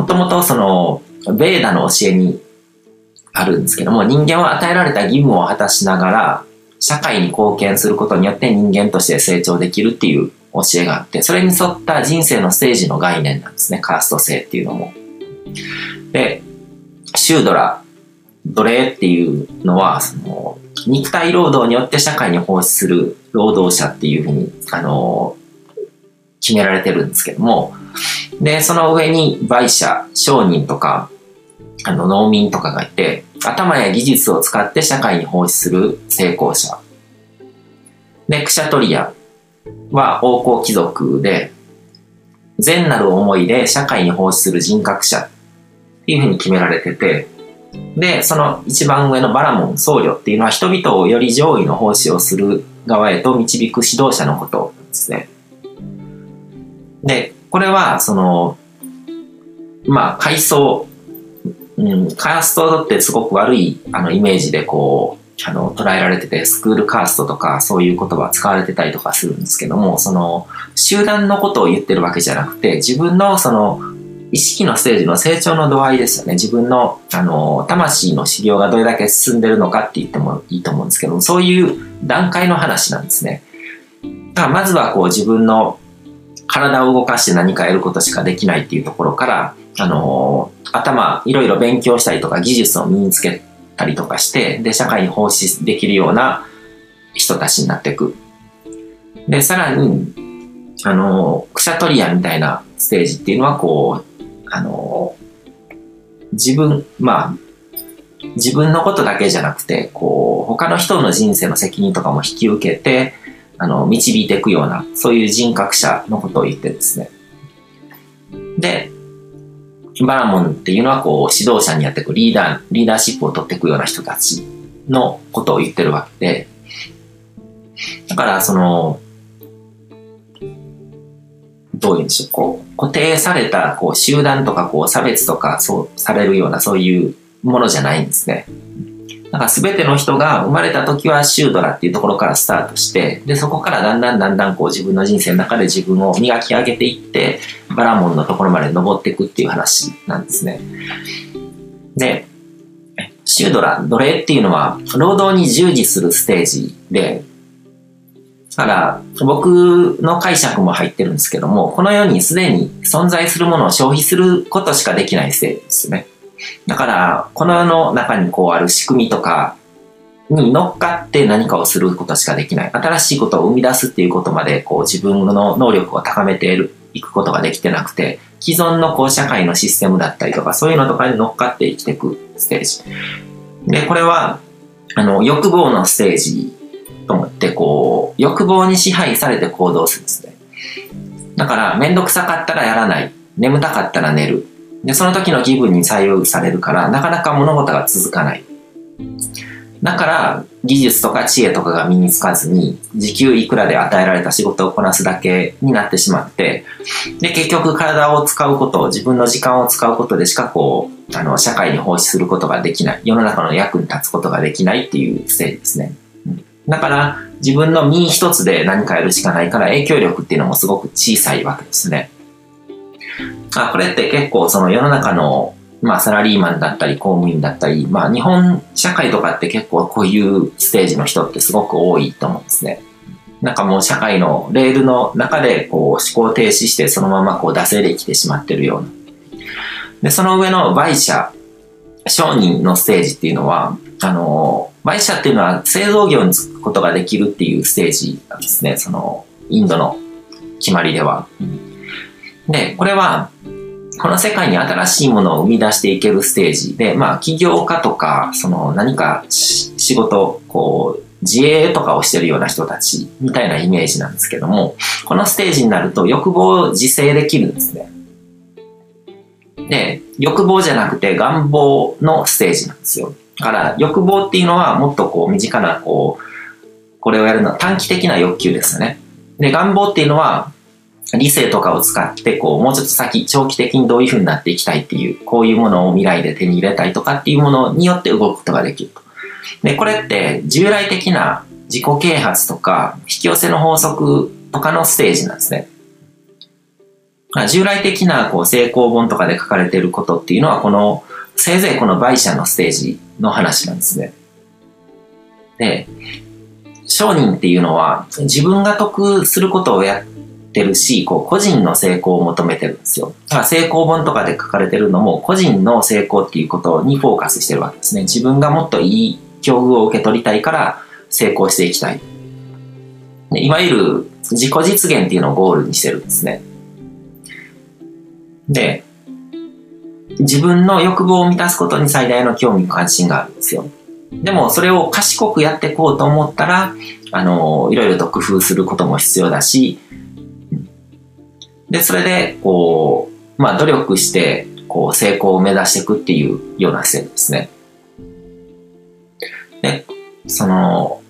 もともとその、ベーダの教えにあるんですけども、人間は与えられた義務を果たしながら、社会に貢献することによって人間として成長できるっていう教えがあって、それに沿った人生のステージの概念なんですね、カースト制っていうのも。で、シュードラ、奴隷っていうのは、その、肉体労働によって社会に奉仕する労働者っていうふうに、あの、決められてるんですけども、で、その上に売者、商人とか、あの、農民とかがいて、頭や技術を使って社会に奉仕する成功者。で、クシャトリアは王侯貴族で、善なる思いで社会に奉仕する人格者っていうふうに決められてて、で、その一番上のバラモン僧侶っていうのは人々をより上位の奉仕をする側へと導く指導者のことですね。で、これは、その、まあ、階層、うん、カーストってすごく悪いあのイメージでこう、あの、捉えられてて、スクールカーストとかそういう言葉使われてたりとかするんですけども、その、集団のことを言ってるわけじゃなくて、自分のその、意識のステージの成長の度合いですよね。自分の、あの、魂の修行がどれだけ進んでるのかって言ってもいいと思うんですけども、そういう段階の話なんですね。だからまずはこう自分の体を動かして何かやることしかできないっていうところから、あの、頭、いろいろ勉強したりとか技術を身につけたりとかして、で、社会に奉仕できるような人たちになっていく。で、さらに、あの、クシャトリアみたいなステージっていうのは、こう、あの、自分、まあ、自分のことだけじゃなくて、こう、他の人の人生の責任とかも引き受けて、あの、導いていくような、そういう人格者のことを言ってですね。で、バラモンっていうのは、こう、指導者にやっていくリーダー、リーダーシップを取っていくような人たちのことを言ってるわけで、だから、その、どういうんでしょう、こう、固定された、こう、集団とか、こう、差別とか、そう、されるような、そういうものじゃないんですね。だか全ての人が生まれた時はシュードラっていうところからスタートして、で、そこからだんだんだんだんこう自分の人生の中で自分を磨き上げていって、バラモンのところまで登っていくっていう話なんですね。で、シュードラ、奴隷っていうのは、労働に従事するステージで、だから、僕の解釈も入ってるんですけども、この世にすでに存在するものを消費することしかできないステージですね。だから、この世の中にこうある仕組みとかに乗っかって何かをすることしかできない。新しいことを生み出すっていうことまでこう自分の能力を高めていくことができてなくて、既存のこう社会のシステムだったりとか、そういうのとかに乗っかって生きていくステージ。で、これは、あの、欲望のステージと思って、こう、欲望に支配されて行動するんですね。だから、めんどくさかったらやらない。眠たかったら寝る。で、その時の気分に左右されるから、なかなか物事が続かない。だから、技術とか知恵とかが身につかずに、時給いくらで与えられた仕事をこなすだけになってしまって、で、結局体を使うこと、自分の時間を使うことでしかこう、あの、社会に奉仕することができない。世の中の役に立つことができないっていうステージですね。だから、自分の身一つで何かやるしかないから影響力っていうのもすごく小さいわけですね。あこれって結構その世の中の、まあサラリーマンだったり公務員だったり、まあ日本社会とかって結構こういうステージの人ってすごく多いと思うんですね。なんかもう社会のレールの中でこう思考停止してそのままこう惰性で生きてしまってるような。で、その上の売者、商人のステージっていうのは、あの、売者っていうのは製造業に就くことができるっていうステージなんですね。その、インドの決まりでは。で、これは、この世界に新しいものを生み出していけるステージで、まあ、起業家とか、その何か仕事、こう、自営とかをしてるような人たちみたいなイメージなんですけども、このステージになると欲望を自制できるんですね。で、欲望じゃなくて願望のステージなんですよ。だから欲望っていうのはもっとこう身近なこう、これをやるのは短期的な欲求ですよね。で、願望っていうのは理性とかを使って、こう、もうちょっと先、長期的にどういう風になっていきたいっていう、こういうものを未来で手に入れたいとかっていうものによって動くことができると。で、これって従来的な自己啓発とか引き寄せの法則とかのステージなんですね。ま、従来的なこう成功本とかで書かれていることっていうのは、この、せいぜいこの売者のステージの話なんですね。で、商人っていうのは自分が得することをやっててるし、こう個人の成功を求めてるんですよ。だから成功本とかで書かれてるのも個人の成功っていうことにフォーカスしてるわけですね。自分がもっといい境遇を受け取りたいから成功していきたい。いわゆる自己実現っていうのをゴールにしてるんですね。で、自分の欲望を満たすことに最大の興味関心があるんですよ。でもそれを賢くやっていこうと思ったら、あの、いろいろと工夫することも必要だし、で、それで、こう、まあ努力して、こう成功を目指していくっていうような姿勢ですね。で、その、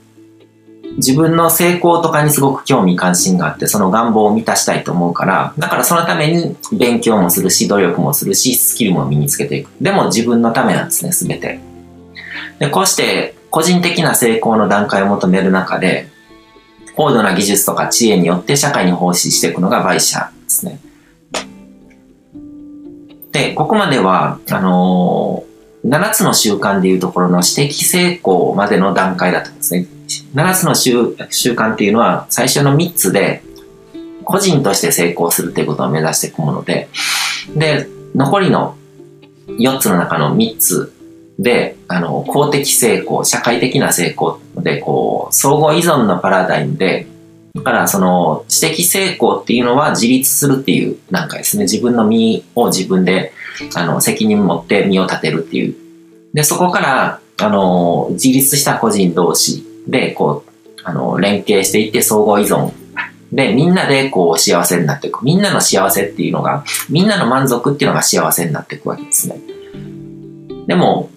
自分の成功とかにすごく興味関心があって、その願望を満たしたいと思うから、だからそのために勉強もするし、努力もするし、スキルも身につけていく。でも自分のためなんですね、すべて。で、こうして個人的な成功の段階を求める中で、高度な技術とか知恵によって社会に奉仕していくのが売者ですね。で、ここまでは、あのー、7つの習慣でいうところの私的成功までの段階だったんですね。7つの習習慣っていうのは最初の3つで個人として成功するということを目指していくもので、で、残りの4つの中の3つで、あの、公的成功、社会的な成功で、こう、相互依存のパラダイムで、だからその知的成功っていうのは自立するっていうなんかですね、自分の身を自分であの責任持って身を立てるっていう。で、そこからあの自立した個人同士でこうあの連携していって相互依存でみんなでこう幸せになっていく。みんなの幸せっていうのが、みんなの満足っていうのが幸せになっていくわけですね。でも、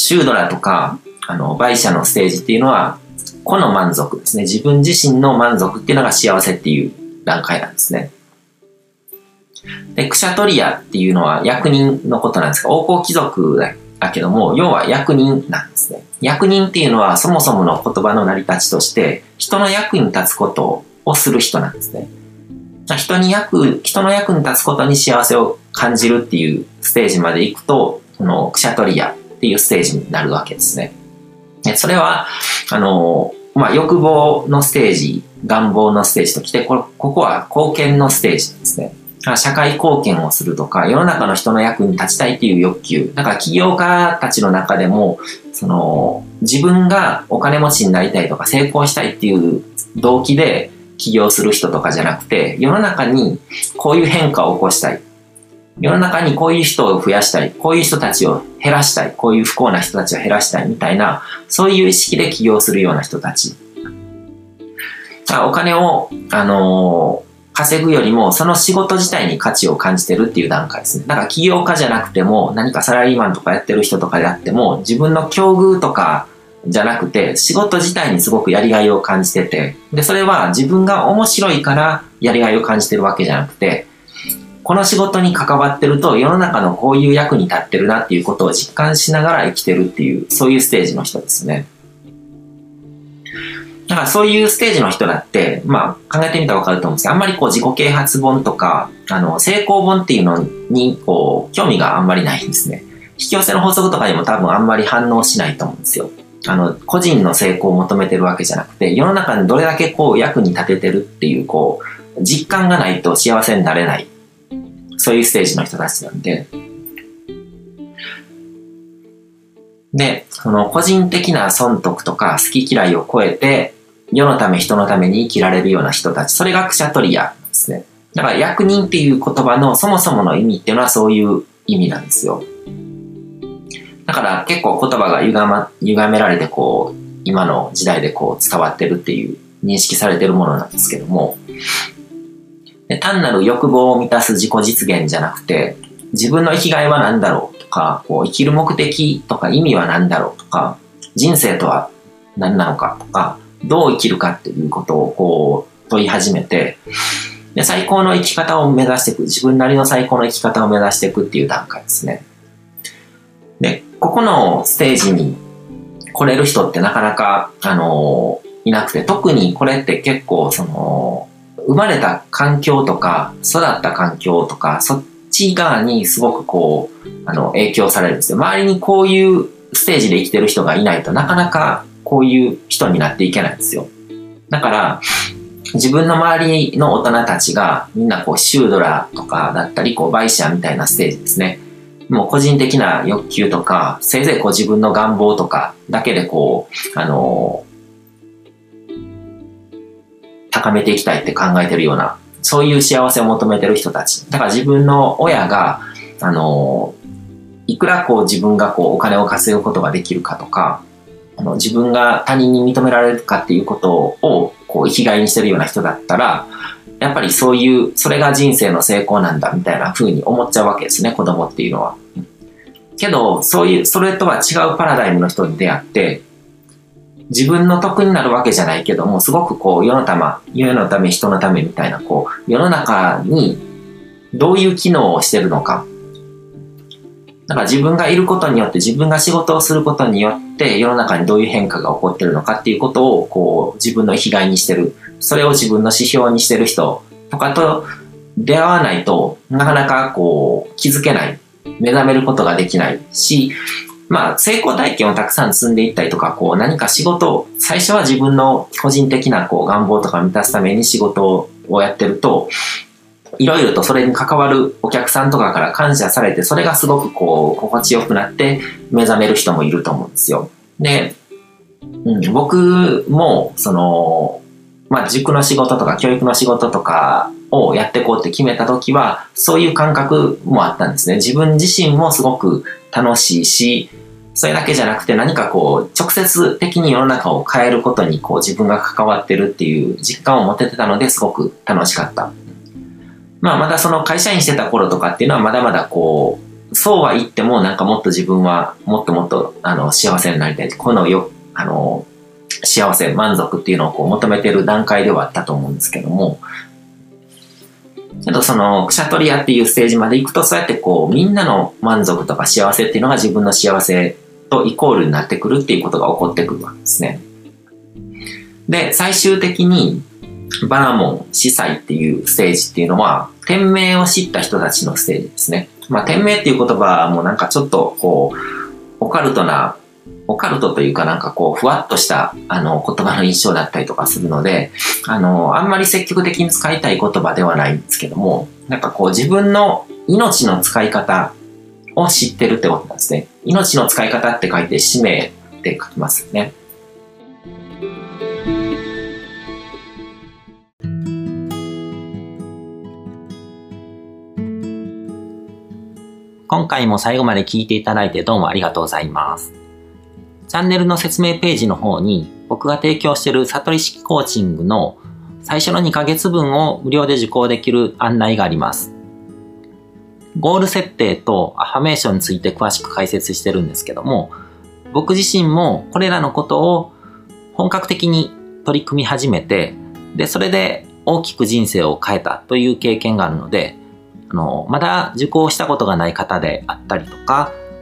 シュードラとか、あの、売者のステージっていうのは、個の満足ですね。自分自身の満足っていうのが幸せっていう段階なんですね。で、クシャトリアっていうのは役人のことなんですが、王侯貴族だけども、要は役人なんですね。役人っていうのはそもそもの言葉の成り立ちとして、人の役に立つことをする人なんですね。人に役、人の役に立つことに幸せを感じるっていうステージまで行くと、このクシャトリアっていうステージになるわけですね。それは、あの、まあ、欲望のステージ、願望のステージときて、ここは貢献のステージですね。社会貢献をするとか、世の中の人の役に立ちたいっていう欲求。だから起業家たちの中でも、その、自分がお金持ちになりたいとか成功したいっていう動機で起業する人とかじゃなくて、世の中にこういう変化を起こしたい。世の中にこういう人を増やしたい、こういう人たちを減らしたい、こういう不幸な人たちを減らしたいみたいな、そういう意識で起業するような人たち。お金を、あのー、稼ぐよりも、その仕事自体に価値を感じてるっていう段階ですね。だから起業家じゃなくても、何かサラリーマンとかやってる人とかであっても、自分の境遇とかじゃなくて、仕事自体にすごくやりがいを感じてて、で、それは自分が面白いからやりがいを感じてるわけじゃなくて、この仕事に関わってると世の中のこういう役に立ってるなっていうことを実感しながら生きてるっていう、そういうステージの人ですね。だからそういうステージの人だって、まあ考えてみたらわかると思うんですけど、あんまりこう自己啓発本とか、あの、成功本っていうのに、こう、興味があんまりないんですね。引き寄せの法則とかにも多分あんまり反応しないと思うんですよ。あの、個人の成功を求めてるわけじゃなくて、世の中にどれだけこう役に立ててるっていう、こう、実感がないと幸せになれないそういうステージの人たちなんで。で、その個人的な損得とか好き嫌いを超えて、世のため人のために生きられるような人たち、それがクシャトリアですね。だから役人っていう言葉のそもそもの意味っていうのはそういう意味なんですよ。だから結構言葉が歪,、ま、歪められてこう、今の時代でこう伝わってるっていう認識されてるものなんですけども、で単なる欲望を満たす自己実現じゃなくて、自分の生きがいは何だろうとか、こう生きる目的とか意味は何だろうとか、人生とは何なのかとか、どう生きるかっていうことをこう問い始めて、で最高の生き方を目指していく、自分なりの最高の生き方を目指していくっていう段階ですね。で、ここのステージに来れる人ってなかなか、あのいなくて、特にこれって結構その、生まれた環境とか、育った環境とか、そっち側にすごくこう、あの、影響されるんですよ。周りにこういうステージで生きてる人がいないとなかなかこういう人になっていけないんですよ。だから、自分の周りの大人たちがみんなこうシュードラとかだったり、こうバイシャーみたいなステージですね。もう個人的な欲求とか、せいぜいこう自分の願望とかだけでこう、あの高めていきたいって考えてるような、そういう幸せを求めてる人たち。だから自分の親が、あのいくらこう自分がこうお金を稼ぐことができるかとか、あの自分が他人に認められるかっていうことをこう生きがいにしてるような人だったら、やっぱりそういう、それが人生の成功なんだみたいな風に思っちゃうわけですね、子供っていうのは。けど、そういう、それとは違うパラダイムの人に出会って、自分の得になるわけじゃないけども、すごくこう、世のたま、世のため、人のためみたいな、こう、世の中にどういう機能をしてるのか。だから自分がいることによって、自分が仕事をすることによって、世の中にどういう変化が起こってるのかっていうことを、こう、自分の生きがいにしてる。それを自分の指標にしてる人とかと出会わないとなかなかこう気づけない。目覚めることができないし、まあ成功体験をたくさん積んでいったりとか、こう何か仕事を、最初は自分の個人的なこう願望とか満たすために仕事をやってると、いろいろとそれに関わるお客さんとかから感謝されて、それがすごくこう心地よくなって目覚める人もいると思うんですよ。で、うん、僕も、その、まあ、塾の仕事とか教育の仕事とかをやっていこうって決めた時は、そういう感覚もあったんですね。自分自身もすごく楽しいし、それだけじゃなくて何かこう、直接的に世の中を変えることにこう自分が関わってるっていう実感を持ててたのですごく楽しかった。まあまだその会社員してた頃とかっていうのはまだまだこう、そうは言ってもなんかもっと自分はもっともっとあの幸せになりたい。このよ、あの、幸せ、満足っていうのをこう求めてる段階ではあったと思うんですけども、けどその、クシャトリアっていうステージまで行くと、そうやってこう、みんなの満足とか幸せっていうのが自分の幸せとイコールになってくるっていうことが起こってくるわけですね。で、最終的に、バナモン、司祭っていうステージっていうのは、天命を知った人たちのステージですね。まあ、天命っていう言葉もなんかちょっとこう、オカルトなオカルトというかなんかこう、ふわっとしたあの言葉の印象だったりとかするので、あの、あんまり積極的に使いたい言葉ではないんですけども、なんかこう自分の命の使い方を知ってるってことなんですね。命の使い方って書いて使命って書きますよね。今回も最後まで聞いていただいてどうもありがとうございます。チャンネルの説明ページの方に僕が提供している悟り式コーチングの最初の2ヶ月分を無料で受講できる案内があります。ゴール設定とアファメーションについて詳しく解説してるんですけども、僕自身もこれらのことを本格的に取り組み始めて、で、それで大きく人生を変えたという経験があるので、あの、まだ受講したことがない方であったりとか、